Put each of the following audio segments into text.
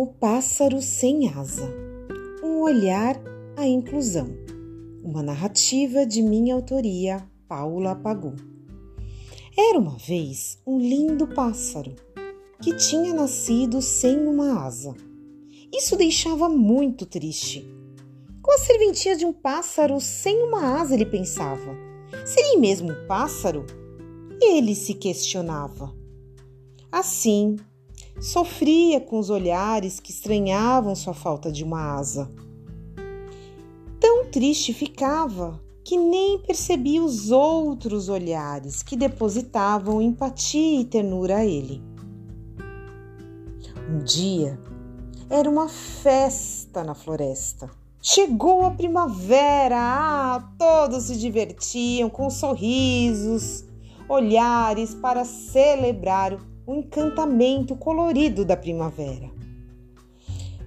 O pássaro sem asa. Um olhar à inclusão. Uma narrativa de minha autoria, Paula Pagu. Era uma vez um lindo pássaro que tinha nascido sem uma asa. Isso deixava muito triste. Com a serventia de um pássaro sem uma asa, ele pensava. Seria mesmo um pássaro? Ele se questionava. Assim, sofria com os olhares que estranhavam sua falta de uma asa. Tão triste ficava que nem percebia os outros olhares que depositavam empatia e ternura a ele. Um dia era uma festa na floresta. Chegou a primavera, ah, todos se divertiam com sorrisos, olhares para celebrar o encantamento colorido da primavera.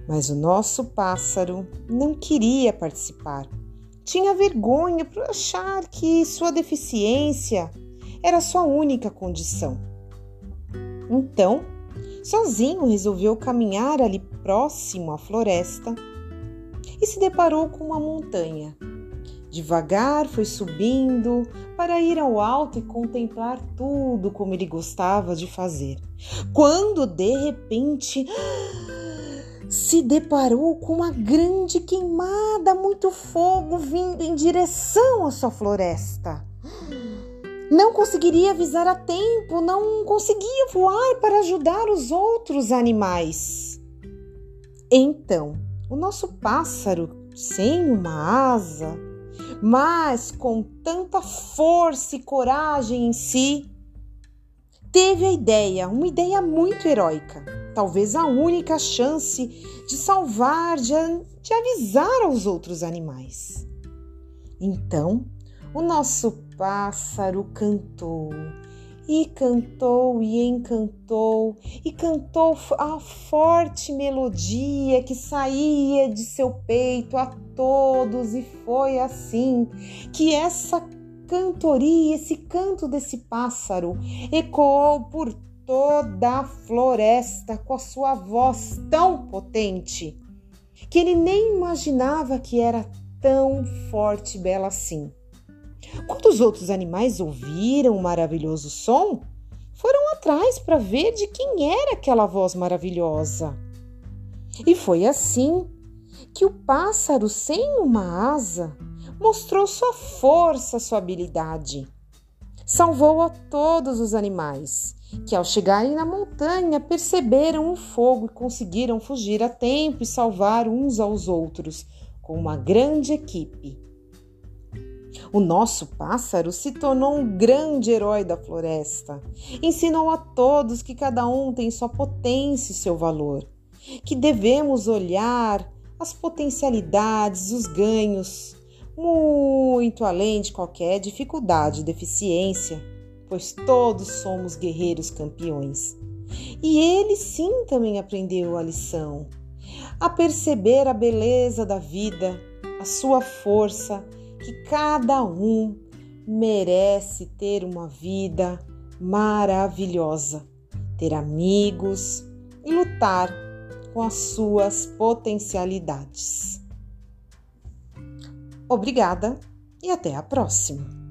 Mas o nosso pássaro não queria participar. Tinha vergonha por achar que sua deficiência era sua única condição. Então, sozinho resolveu caminhar ali próximo à floresta e se deparou com uma montanha Devagar foi subindo para ir ao alto e contemplar tudo como ele gostava de fazer. Quando de repente se deparou com uma grande queimada, muito fogo vindo em direção à sua floresta. Não conseguiria avisar a tempo, não conseguia voar para ajudar os outros animais. Então, o nosso pássaro, sem uma asa, mas com tanta força e coragem em si, teve a ideia, uma ideia muito heróica, talvez a única chance de salvar, de, de avisar aos outros animais. Então, o nosso pássaro cantou e cantou e encantou e cantou a forte melodia que saía de seu peito a todos e foi assim que essa cantoria, esse canto desse pássaro ecoou por toda a floresta com a sua voz tão potente que ele nem imaginava que era tão forte e bela assim. Quando os outros animais ouviram o maravilhoso som, foram atrás para ver de quem era aquela voz maravilhosa. E foi assim que o pássaro sem uma asa mostrou sua força, sua habilidade. Salvou a todos os animais, que ao chegarem na montanha perceberam o fogo e conseguiram fugir a tempo e salvar uns aos outros com uma grande equipe. O nosso pássaro se tornou um grande herói da floresta. Ensinou a todos que cada um tem sua potência e seu valor, que devemos olhar as potencialidades, os ganhos, muito além de qualquer dificuldade deficiência, pois todos somos guerreiros campeões. E ele sim também aprendeu a lição, a perceber a beleza da vida, a sua força que cada um merece ter uma vida maravilhosa, ter amigos e lutar com as suas potencialidades. Obrigada e até a próxima!